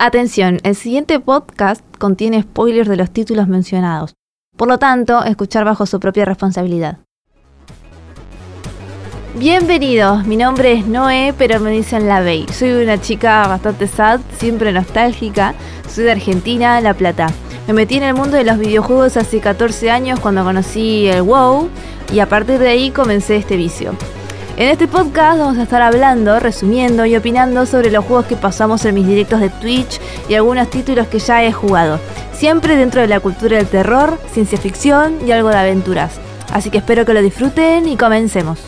Atención, el siguiente podcast contiene spoilers de los títulos mencionados. Por lo tanto, escuchar bajo su propia responsabilidad. Bienvenidos, mi nombre es Noé, pero me dicen La Bey. Soy una chica bastante sad, siempre nostálgica. Soy de Argentina, La Plata. Me metí en el mundo de los videojuegos hace 14 años cuando conocí el WoW y a partir de ahí comencé este vicio. En este podcast vamos a estar hablando, resumiendo y opinando sobre los juegos que pasamos en mis directos de Twitch y algunos títulos que ya he jugado. Siempre dentro de la cultura del terror, ciencia ficción y algo de aventuras. Así que espero que lo disfruten y comencemos.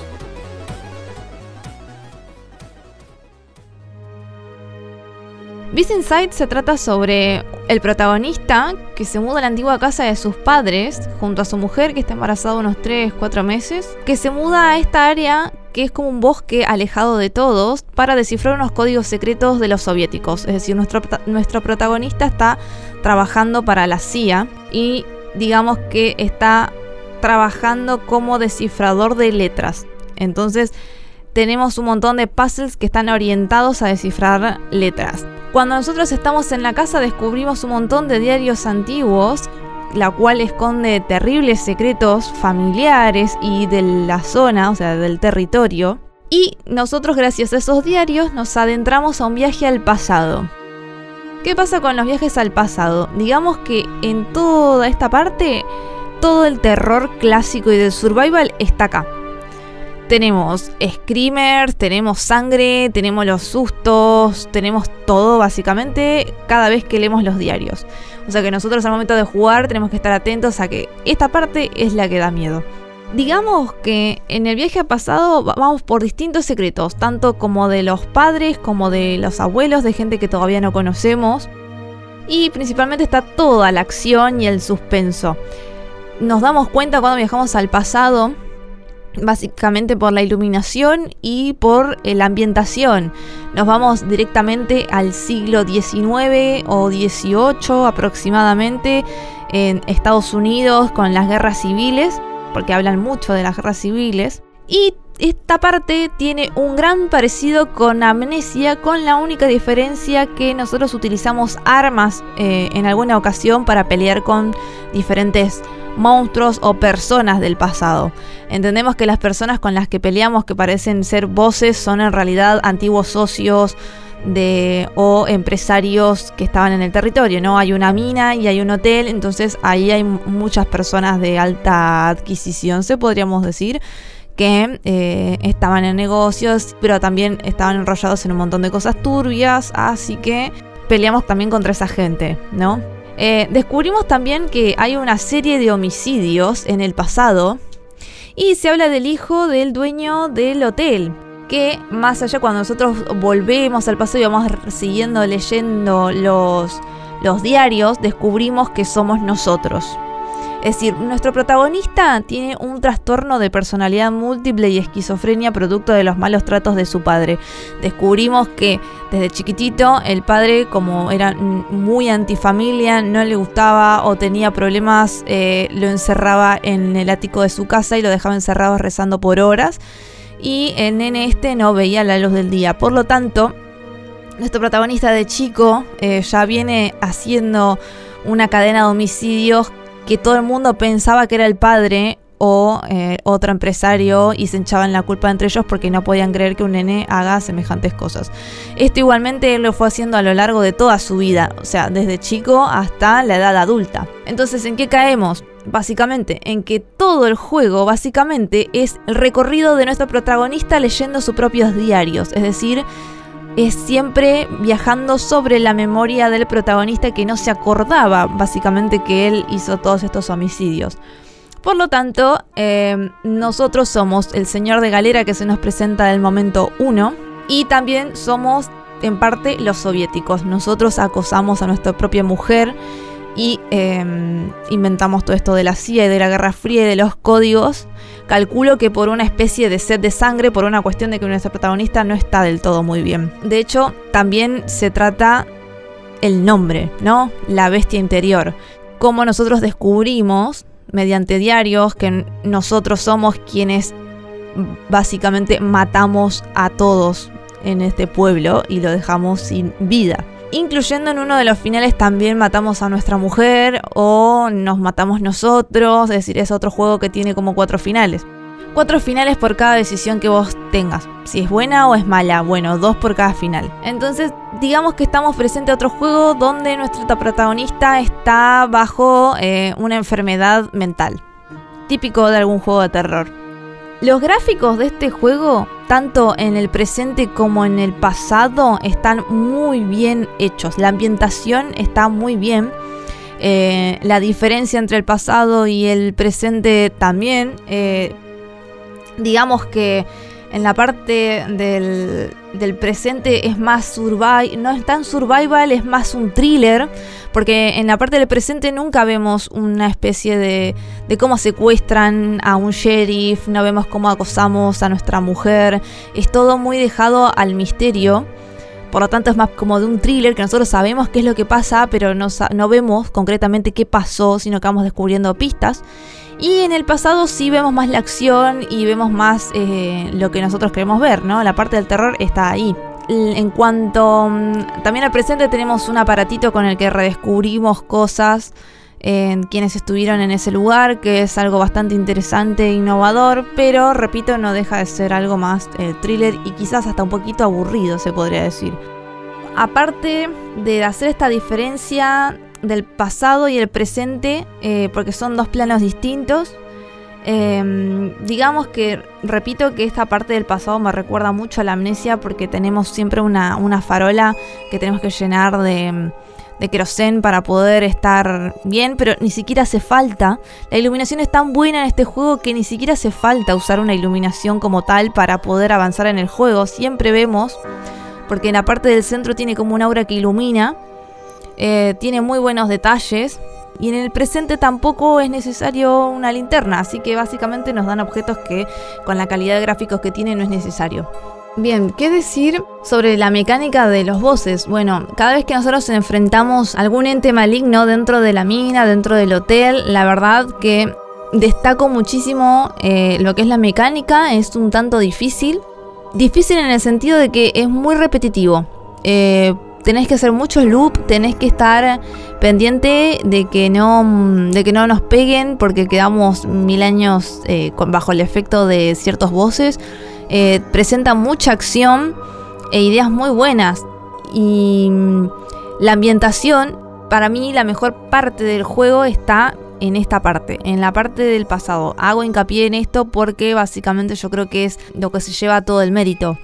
Beast Inside se trata sobre el protagonista que se muda a la antigua casa de sus padres junto a su mujer que está embarazada unos 3, 4 meses, que se muda a esta área que es como un bosque alejado de todos para descifrar unos códigos secretos de los soviéticos. Es decir, nuestro, nuestro protagonista está trabajando para la CIA y digamos que está trabajando como descifrador de letras. Entonces tenemos un montón de puzzles que están orientados a descifrar letras. Cuando nosotros estamos en la casa descubrimos un montón de diarios antiguos la cual esconde terribles secretos familiares y de la zona, o sea, del territorio. Y nosotros gracias a esos diarios nos adentramos a un viaje al pasado. ¿Qué pasa con los viajes al pasado? Digamos que en toda esta parte, todo el terror clásico y del survival está acá. Tenemos screamers, tenemos sangre, tenemos los sustos, tenemos todo básicamente cada vez que leemos los diarios. O sea que nosotros al momento de jugar tenemos que estar atentos a que esta parte es la que da miedo. Digamos que en el viaje pasado vamos por distintos secretos, tanto como de los padres como de los abuelos, de gente que todavía no conocemos. Y principalmente está toda la acción y el suspenso. Nos damos cuenta cuando viajamos al pasado básicamente por la iluminación y por eh, la ambientación. Nos vamos directamente al siglo XIX o XVIII aproximadamente en Estados Unidos con las guerras civiles, porque hablan mucho de las guerras civiles. Y esta parte tiene un gran parecido con Amnesia, con la única diferencia que nosotros utilizamos armas eh, en alguna ocasión para pelear con diferentes monstruos o personas del pasado. Entendemos que las personas con las que peleamos que parecen ser voces son en realidad antiguos socios de o empresarios que estaban en el territorio, ¿no? Hay una mina y hay un hotel, entonces ahí hay muchas personas de alta adquisición, se podríamos decir que eh, estaban en negocios, pero también estaban enrollados en un montón de cosas turbias, así que peleamos también contra esa gente, ¿no? Eh, descubrimos también que hay una serie de homicidios en el pasado y se habla del hijo del dueño del hotel, que más allá cuando nosotros volvemos al pasado y vamos siguiendo leyendo los, los diarios, descubrimos que somos nosotros. Es decir, nuestro protagonista tiene un trastorno de personalidad múltiple y esquizofrenia producto de los malos tratos de su padre. Descubrimos que desde chiquitito el padre, como era muy antifamilia, no le gustaba o tenía problemas, eh, lo encerraba en el ático de su casa y lo dejaba encerrado rezando por horas. Y el nene este no veía la luz del día. Por lo tanto, nuestro protagonista de chico eh, ya viene haciendo una cadena de homicidios que todo el mundo pensaba que era el padre o eh, otro empresario y se echaban la culpa entre ellos porque no podían creer que un nene haga semejantes cosas. Esto igualmente él lo fue haciendo a lo largo de toda su vida, o sea, desde chico hasta la edad adulta. Entonces, ¿en qué caemos? Básicamente, en que todo el juego básicamente es el recorrido de nuestro protagonista leyendo sus propios diarios, es decir, es siempre viajando sobre la memoria del protagonista que no se acordaba básicamente que él hizo todos estos homicidios. Por lo tanto, em, nosotros somos el señor de galera que se nos presenta del momento 1 y también somos en parte los soviéticos. Nosotros acosamos a nuestra propia mujer y em, inventamos todo esto de la CIA y de la Guerra Fría y de los códigos. Calculo que por una especie de sed de sangre, por una cuestión de que nuestra protagonista no está del todo muy bien. De hecho, también se trata el nombre, ¿no? La bestia interior. Como nosotros descubrimos mediante diarios que nosotros somos quienes básicamente matamos a todos en este pueblo y lo dejamos sin vida. Incluyendo en uno de los finales también matamos a nuestra mujer o nos matamos nosotros, es decir, es otro juego que tiene como cuatro finales. Cuatro finales por cada decisión que vos tengas. Si es buena o es mala. Bueno, dos por cada final. Entonces, digamos que estamos presente a otro juego donde nuestro protagonista está bajo eh, una enfermedad mental. Típico de algún juego de terror. Los gráficos de este juego, tanto en el presente como en el pasado, están muy bien hechos. La ambientación está muy bien. Eh, la diferencia entre el pasado y el presente también. Eh, digamos que en la parte del, presente es más survival, no es tan survival, es más un thriller, porque en la parte del presente nunca vemos una especie de, de cómo secuestran a un sheriff, no vemos cómo acosamos a nuestra mujer, es todo muy dejado al misterio. Por lo tanto es más como de un thriller que nosotros sabemos qué es lo que pasa, pero no, no vemos concretamente qué pasó, sino que vamos descubriendo pistas. Y en el pasado sí vemos más la acción y vemos más eh, lo que nosotros queremos ver, ¿no? La parte del terror está ahí. En cuanto mm, también al presente tenemos un aparatito con el que redescubrimos cosas en quienes estuvieron en ese lugar, que es algo bastante interesante e innovador, pero repito, no deja de ser algo más eh, thriller y quizás hasta un poquito aburrido, se podría decir. Aparte de hacer esta diferencia del pasado y el presente, eh, porque son dos planos distintos. Em, digamos que, repito que esta parte del pasado me recuerda mucho a la amnesia porque tenemos siempre una, farola que tenemos que llenar de, de querosén para poder estar bien, pero ni siquiera hace falta. La iluminación es tan buena en este juego que ni siquiera hace falta usar una iluminación como tal para poder avanzar en el juego. Siempre vemos, porque en la parte del centro tiene como una aura que ilumina eh, tiene muy buenos detalles. Y en el presente tampoco es necesario una linterna, así que básicamente nos dan objetos que con la calidad de gráficos que tiene no es necesario. Bien, ¿qué decir sobre la mecánica de los bosses? Bueno, cada vez que nosotros enfrentamos algún ente maligno dentro de la mina, dentro del hotel, la verdad que destaco muchísimo eh, lo que es la mecánica, es un tanto difícil. Difícil en el sentido de que es muy repetitivo. Eh, tenés que hacer muchos loops, tenés que estar pendiente de que no, de que no nos peguen porque quedamos mil años eh, bajo el efecto de ciertos voces. Eh, presenta mucha acción e ideas muy buenas. Y mm, la ambientación, para mí la mejor parte del juego está en esta parte, en la parte del pasado. Hago hincapié en esto porque básicamente yo creo que es lo que se lleva todo el mérito.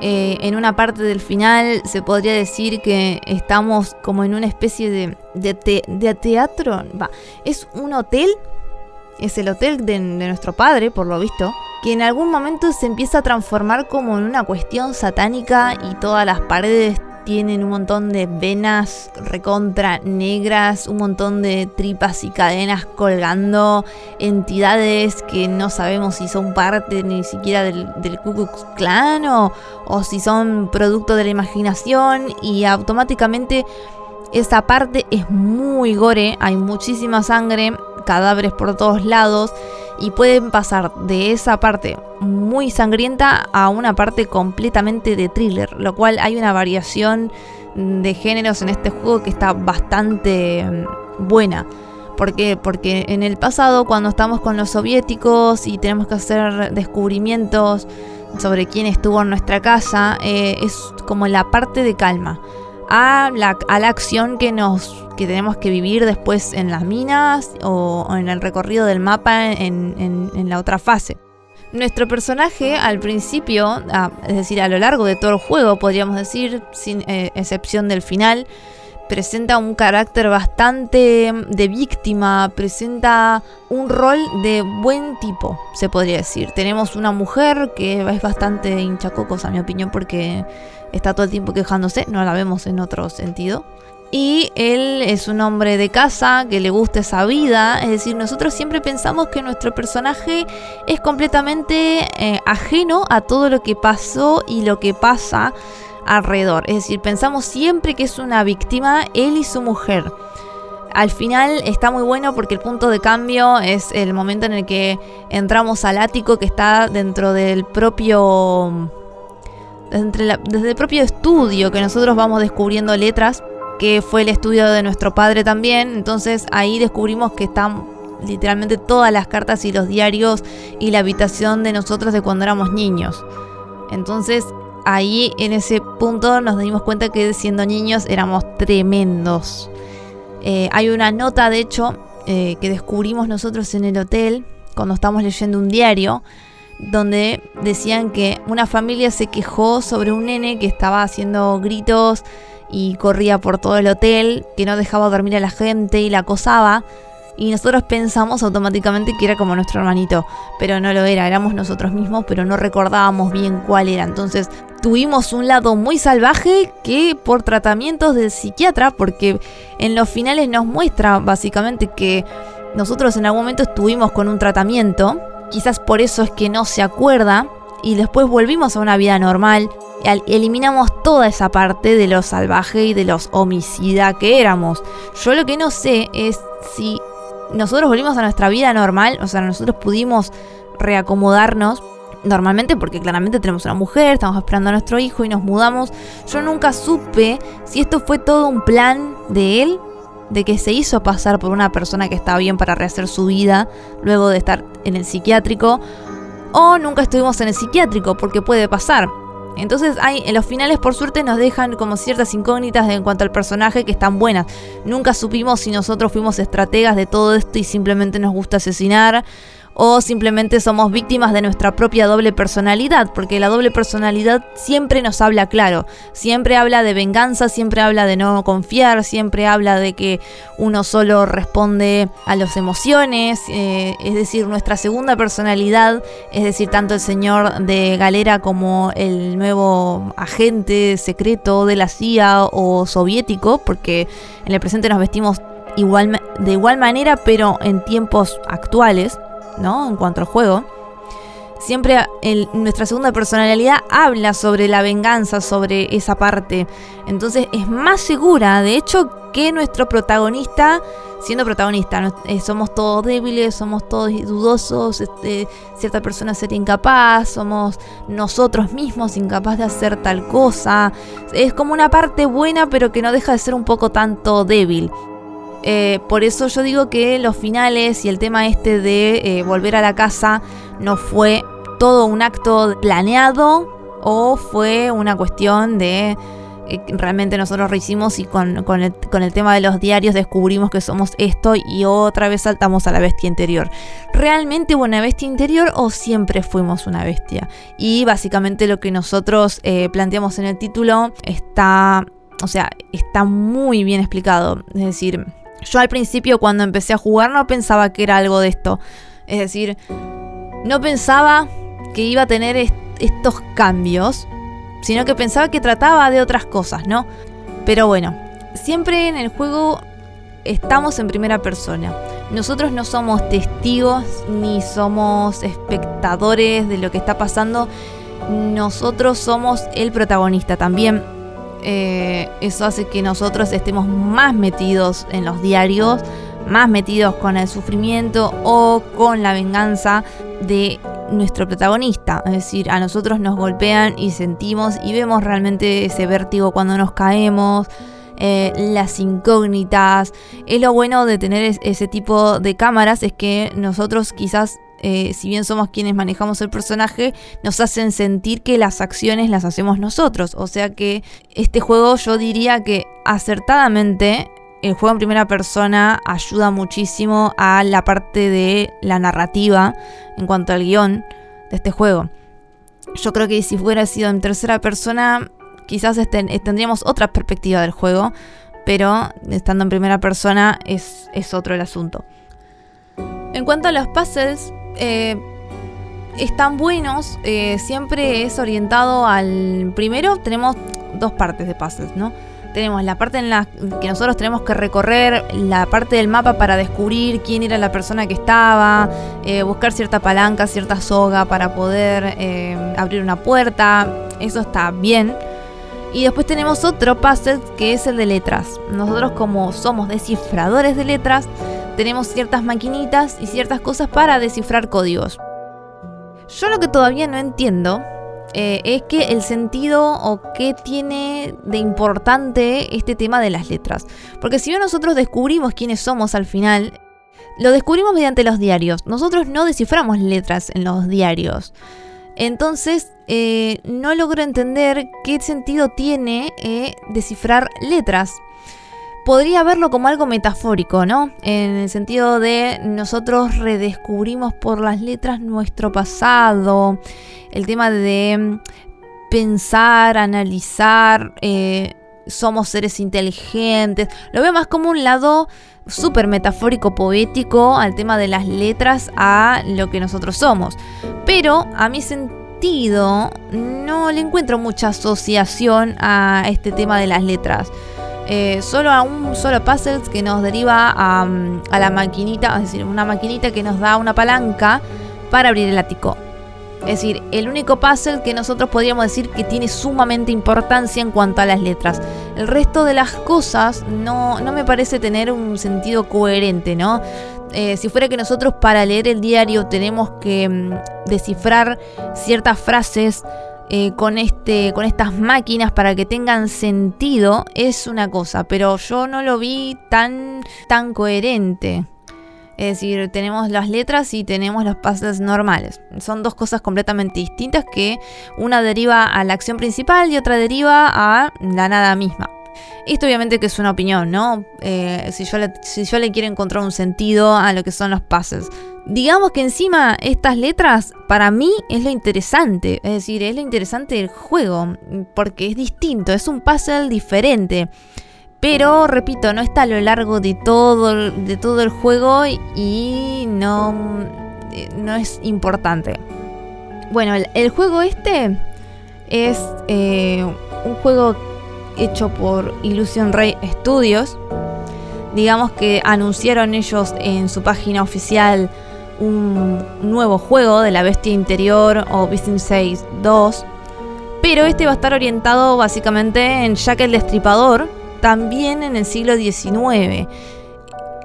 Eh, en una parte del final se podría decir que estamos como en una especie de, de, teatro. Va, es un hotel, es el hotel de, de nuestro padre, por lo visto, que en algún momento se empieza a transformar como en una cuestión satánica y todas las paredes tienen un montón de venas recontra negras, un montón de tripas y cadenas colgando, entidades que no sabemos si son parte ni siquiera del, del Ku Klux Klan o, o si son producto de la imaginación y automáticamente esa parte es muy gore, hay muchísima sangre, cadáveres por todos lados y pueden pasar de esa parte muy sangrienta a una parte completamente de thriller, lo cual hay una variación de géneros en este juego que está bastante mm, buena. ¿Por qué? Porque en el pasado, cuando estamos con los soviéticos y tenemos que hacer descubrimientos sobre quién estuvo en nuestra casa, eh, es como la parte de calma a la, a la acción que nos que tenemos que vivir después en las minas o, en el recorrido del mapa en, la otra fase. Nuestro personaje al principio, es decir, a lo largo de todo el juego, podríamos decir, sin eh, excepción del final, presenta un carácter bastante de víctima, presenta un rol de buen tipo, se podría decir. Tenemos una mujer que es bastante hinchacocos, a mi opinión, porque está todo el tiempo quejándose, no la vemos en otro sentido. Y él es un hombre de casa que le gusta esa vida, es decir, nosotros siempre pensamos que nuestro personaje es completamente eh, ajeno a todo lo que pasó y lo que pasa Es decir, pensamos siempre que es una víctima él y su mujer. Al final está muy bueno porque el punto de cambio es el momento en el que entramos al ático que está dentro del propio desde el propio estudio que nosotros vamos descubriendo letras, que fue el estudio de nuestro padre también. Entonces ahí descubrimos que están literalmente todas las cartas y los diarios y la habitación de nosotros de cuando éramos niños. Entonces ahí en ese punto nos dimos cuenta que siendo niños éramos tremendos. Eh, hay una nota, de hecho, eh, que descubrimos nosotros en el hotel cuando estamos leyendo un diario, donde decían que una familia se quejó sobre un nene que estaba haciendo gritos y corría por todo el hotel, que no dejaba dormir a la gente y la acosaba. Y nosotros pensamos automáticamente que era como nuestro hermanito, pero no lo era, éramos nosotros mismos, pero no recordábamos bien cuál era. Entonces tuvimos un lado muy salvaje que por tratamientos del psiquiatra, porque en los finales nos muestra básicamente que nosotros en algún momento estuvimos con un tratamiento, quizás por eso es que no se acuerda, y después volvimos a una vida normal, eliminamos toda esa parte de lo salvaje y de los homicida que éramos. Yo lo que no sé es si nosotros volvimos a nuestra vida normal, o sea, nosotros pudimos reacomodarnos normalmente porque claramente tenemos una mujer, estamos esperando a nuestro hijo y nos mudamos. Yo nunca supe si esto fue todo un plan de él, de que se hizo pasar por una persona que estaba bien para rehacer su vida luego de estar en el psiquiátrico, o nunca estuvimos en el psiquiátrico, porque puede pasar. Entonces hay, en los finales por suerte nos dejan como ciertas incógnitas en cuanto al personaje que están buenas. Nunca supimos si nosotros fuimos estrategas de todo esto y simplemente nos gusta asesinar o simplemente somos víctimas de nuestra propia doble personalidad, porque la doble personalidad siempre nos habla claro, siempre habla de venganza, siempre habla de no confiar, siempre habla de que uno solo responde a las emociones, eh, es decir, nuestra segunda personalidad, es decir, tanto el señor de Galera como el nuevo agente secreto de la CIA o soviético, porque en el presente nos vestimos igual, de igual manera, pero en tiempos actuales. ¿No? En cuanto al juego. Siempre nuestra segunda personalidad habla sobre la venganza, sobre esa parte. Entonces es más segura, de hecho, que nuestro protagonista, siendo protagonista, eh, somos todos débiles, somos todos dudosos, este, cierta persona sería incapaz, somos nosotros mismos incapaz de hacer tal cosa. Es como una parte buena, pero que no deja de ser un poco tanto débil. Eh, por eso yo digo que los finales y el tema este de eh, volver a la casa no fue todo un acto planeado o fue una cuestión de eh, realmente nosotros lo hicimos y con, el, con, el, tema de los diarios descubrimos que somos esto y otra vez saltamos a la bestia interior. ¿Realmente hubo una bestia interior o siempre fuimos una bestia? Y básicamente lo que nosotros planteamos en el título está, o sea, está muy bien explicado. Es decir, yo al principio cuando empecé a jugar no pensaba que era algo de esto. Es decir, no pensaba que iba a tener estos cambios, sino que pensaba que trataba de otras cosas, ¿no? Pero bueno, siempre en el juego estamos en primera persona. Nosotros no somos testigos ni somos espectadores de lo que está pasando. Nosotros somos el protagonista también eh, eso hace que nosotros estemos más metidos en los diarios, más metidos con el sufrimiento o con la venganza de nuestro protagonista. Es decir, a nosotros nos golpean y sentimos y vemos realmente ese vértigo cuando nos caemos. Eh, las incógnitas. Es lo bueno de tener ese tipo de cámaras, es que nosotros quizás eh, si bien somos quienes manejamos el personaje, nos hacen sentir que las acciones las hacemos nosotros. O sea que este juego yo diría que acertadamente el juego en primera persona ayuda muchísimo a la parte de la narrativa en cuanto al guion de este juego. Yo creo que si fuera sido en tercera persona, quizás tendríamos otra perspectiva del juego, pero estando en primera persona es, es otro el asunto. En cuanto a los puzzles, eh, están buenos, eh, siempre es orientado al... Primero tenemos dos partes de puzzles, ¿no? Tenemos la parte en la que nosotros tenemos que recorrer, la parte del mapa para descubrir quién era la persona que estaba, eh, buscar cierta palanca, cierta soga para poder abrir una puerta, eso está bien. Y después tenemos otro puzzle que es el de letras. Nosotros como somos descifradores de letras, tenemos ciertas maquinitas y ciertas cosas para descifrar códigos. Yo lo que todavía no entiendo eh, es que el sentido o qué tiene de importante este tema de las letras. Porque si bien nosotros descubrimos quiénes somos al final, lo descubrimos mediante los diarios. Nosotros no desciframos letras en los diarios. Entonces, eh, no logro entender qué sentido tiene eh, descifrar letras podría verlo como algo metafórico, ¿no? En el sentido de nosotros redescubrimos por las letras nuestro pasado, el tema de pensar, analizar, eh, somos seres inteligentes, lo veo más como un lado súper metafórico, poético al tema de las letras, a lo que nosotros somos. Pero a mi sentido no le encuentro mucha asociación a este tema de las letras. Eh, solo a un solo puzzle que nos deriva a, a, la maquinita, es decir, una maquinita que nos da una palanca para abrir el ático. Es decir, el único puzzle que nosotros podríamos decir que tiene sumamente importancia en cuanto a las letras. El resto de las cosas no, no me parece tener un sentido coherente, ¿no? Eh, si fuera que nosotros para leer el diario tenemos que mm, descifrar ciertas frases eh, con, este, con estas máquinas para que tengan sentido es una cosa, pero yo no lo vi tan, tan coherente. Es decir, tenemos las letras y tenemos los pases normales. Son dos cosas completamente distintas que una deriva a la acción principal y otra deriva a la nada misma. Esto obviamente que es una opinión, ¿no? Eh, si, yo le, si yo le quiero encontrar un sentido a lo que son los pases. Digamos que encima estas letras para mí es lo interesante, es decir, es lo interesante del juego, porque es distinto, es un puzzle diferente. Pero, repito, no está a lo largo de todo, de todo el juego y no, eh, no es importante. Bueno, el, juego este es eh, un juego hecho por Illusion Ray Studios. Digamos que anunciaron ellos en su página oficial un nuevo juego de la bestia interior o Business 6 2. Pero este va a estar orientado básicamente en Jack el Destripador, también en el siglo XIX.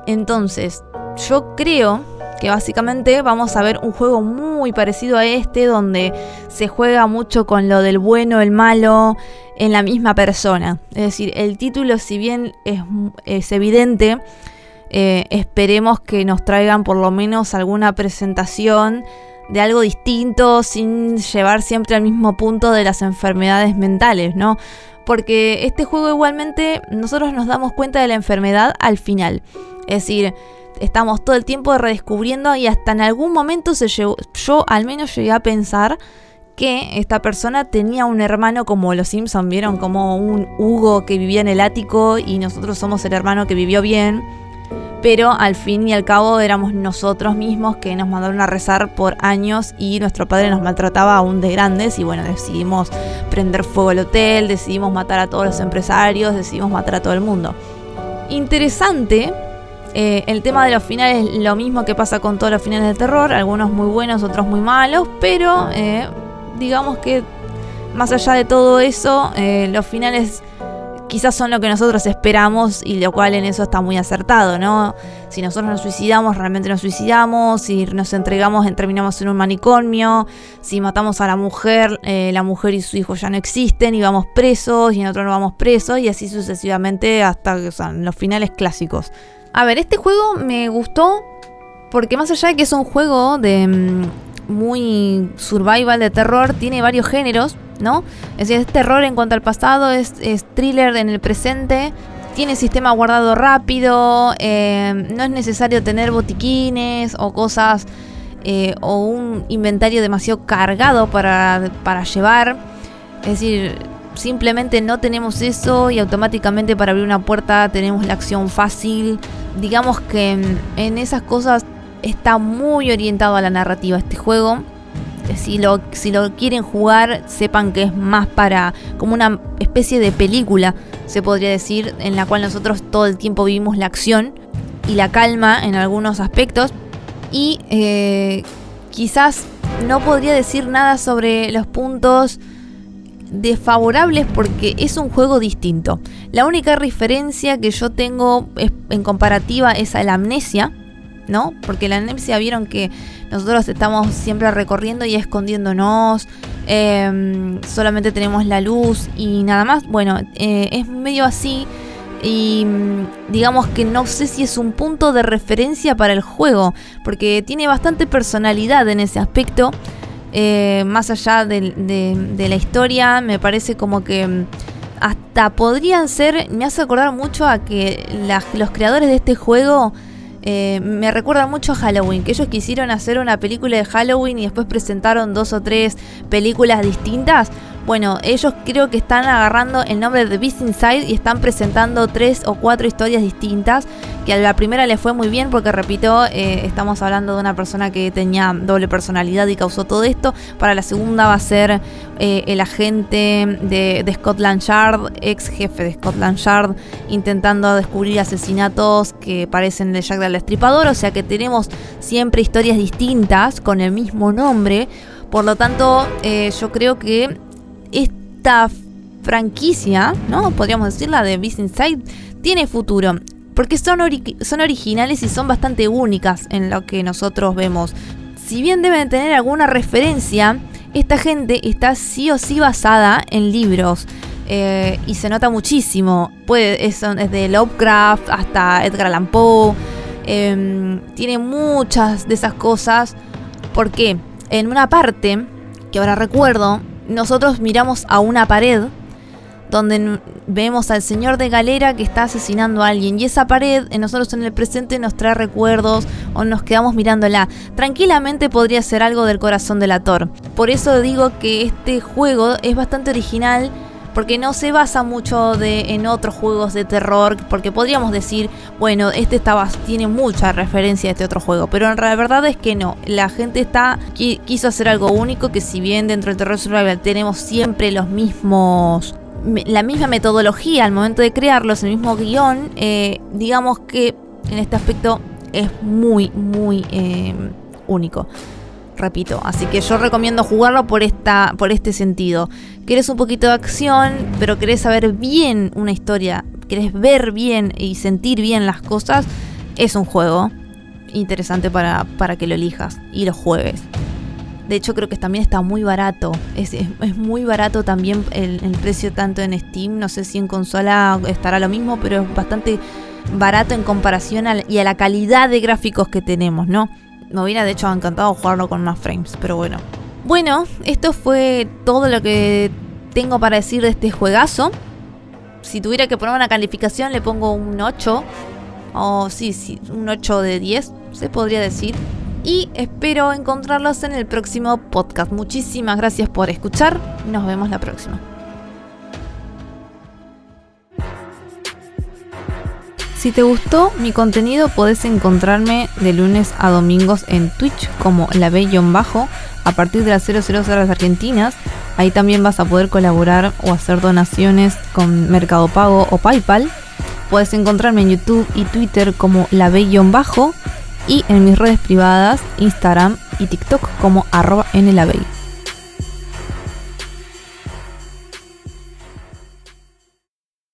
Entonces, yo creo que básicamente vamos a ver un juego muy parecido a este, donde se juega mucho con lo del bueno, el malo, en la misma persona. Es decir, el título, si bien es, evidente, eh, esperemos que nos traigan por lo menos alguna presentación de algo distinto sin llevar siempre al mismo punto de las enfermedades mentales, ¿no? Porque este juego igualmente nosotros nos damos cuenta de la enfermedad al final. Es decir, estamos todo el tiempo redescubriendo y hasta en algún momento se yo al menos llegué a pensar que esta persona tenía un hermano como los Simpson, vieron como un Hugo que vivía en el ático y nosotros somos el hermano que vivió bien. Pero al fin y al cabo éramos nosotros mismos que nos mandaron a rezar por años y nuestro padre nos maltrataba aún de grandes y bueno, decidimos prender fuego al hotel, decidimos matar a todos los empresarios, decidimos matar a todo el mundo. Interesante eh, el tema de los finales, lo mismo que pasa con todos los finales de terror, algunos muy buenos, otros muy malos, pero eh, digamos que más allá de todo eso, eh, los finales quizás son lo que nosotros esperamos y lo cual en eso está muy acertado, ¿no? Si nosotros nos suicidamos, realmente nos suicidamos, si nos entregamos, terminamos en un manicomio, si matamos a la mujer, la mujer y su hijo ya no existen y vamos presos y en otro no vamos presos y así sucesivamente hasta los finales clásicos. A ver, este juego me gustó porque más allá de que es un juego de mm, muy survival de terror, tiene varios géneros, ¿no? Es decir, es terror en cuanto al pasado, es, thriller en el presente, tiene sistema guardado rápido, eh, no es necesario tener botiquines o cosas eh, o un inventario demasiado cargado para, para llevar. Es decir, simplemente no tenemos eso y automáticamente para abrir una puerta tenemos la acción fácil. Digamos que en esas cosas está muy orientado a la narrativa este juego. Si lo, si lo quieren jugar, sepan que es más para como una especie de película, se podría decir, en la cual nosotros todo el tiempo vivimos la acción y la calma en algunos aspectos. Y eh, quizás no podría decir nada sobre los puntos desfavorables porque es un juego distinto. La única referencia que yo tengo en comparativa es a la amnesia, ¿no? Porque la Nemsia vieron que nosotros estamos siempre recorriendo y escondiéndonos, em, solamente tenemos la luz y nada más. Bueno, eh, es medio así y mm, digamos que no sé si es un punto de referencia para el juego, porque tiene bastante personalidad en ese aspecto. Eh, más allá de, la historia, me parece como que mm, hasta podrían ser, me hace acordar mucho a que los creadores de este juego eh, me recuerdan mucho a Halloween, que ellos quisieron hacer una película de Halloween y después presentaron dos o tres películas distintas. Bueno, ellos creo que están agarrando el nombre de Beast Inside y están presentando tres o cuatro historias distintas. Que a la primera le fue muy bien porque, repito, eh, estamos hablando de una persona que tenía doble personalidad y causó todo esto. Para la segunda va a ser eh, el agente de, Scotland Yard, ex jefe de Scotland Yard, intentando descubrir asesinatos que parecen de Jack del Destripador. O sea que tenemos siempre historias distintas con el mismo nombre. Por lo tanto, eh, yo creo que esta franquicia, ¿no? Podríamos decirla de Beast Inside, tiene futuro. Porque son, son originales y son bastante únicas en lo que nosotros vemos. Si bien deben tener alguna referencia, esta gente está sí o sí basada en libros. Eh, y se nota muchísimo. Puede, es, desde Lovecraft hasta Edgar Allan Poe. Em, tiene muchas de esas cosas. Porque en una parte, que ahora recuerdo, nosotros miramos a una pared donde vemos al señor de galera que está asesinando a alguien y esa pared en nosotros en el presente nos trae recuerdos o nos quedamos mirándola. Tranquilamente podría ser algo del corazón del actor. Por eso digo que este juego es bastante original porque no se basa mucho en otros juegos de terror, porque podríamos decir, bueno, este tiene mucha referencia a este otro juego, pero la verdad es que no, la gente está quiso hacer algo único que si bien dentro del terror survival tenemos siempre los mismos la misma metodología al momento de crearlos, el mismo guion, eh, digamos que en este aspecto es muy, muy eh, único repito. Así que yo recomiendo jugarlo por, esta, por este sentido. Querés un poquito de acción, pero querés saber bien una historia, querés ver bien y sentir bien las cosas, es un juego interesante para, para que lo elijas y lo juegues. De hecho creo que también está muy barato. Es, muy barato también el, el, precio tanto en Steam. No sé si en consola estará lo mismo, pero es bastante barato en comparación y a la calidad de gráficos que tenemos, ¿no? Me hubiera de hecho encantado jugarlo con más frames, pero bueno. Bueno, esto fue todo lo que tengo para decir de este juegazo. Si tuviera que poner una calificación le pongo un 8. O sí, sí, un 8 de 10, se podría decir. Y espero encontrarlos en el próximo podcast. Muchísimas gracias por escuchar. Nos vemos la próxima. Si te gustó mi contenido, podés encontrarme de lunes a domingos en Twitch como la bajo a partir de las 00 horas argentinas. Ahí también vas a poder colaborar o hacer donaciones con Mercado Pago o PayPal. Puedes encontrarme en YouTube y Twitter como la bajo y en mis redes privadas, Instagram y TikTok como arroba en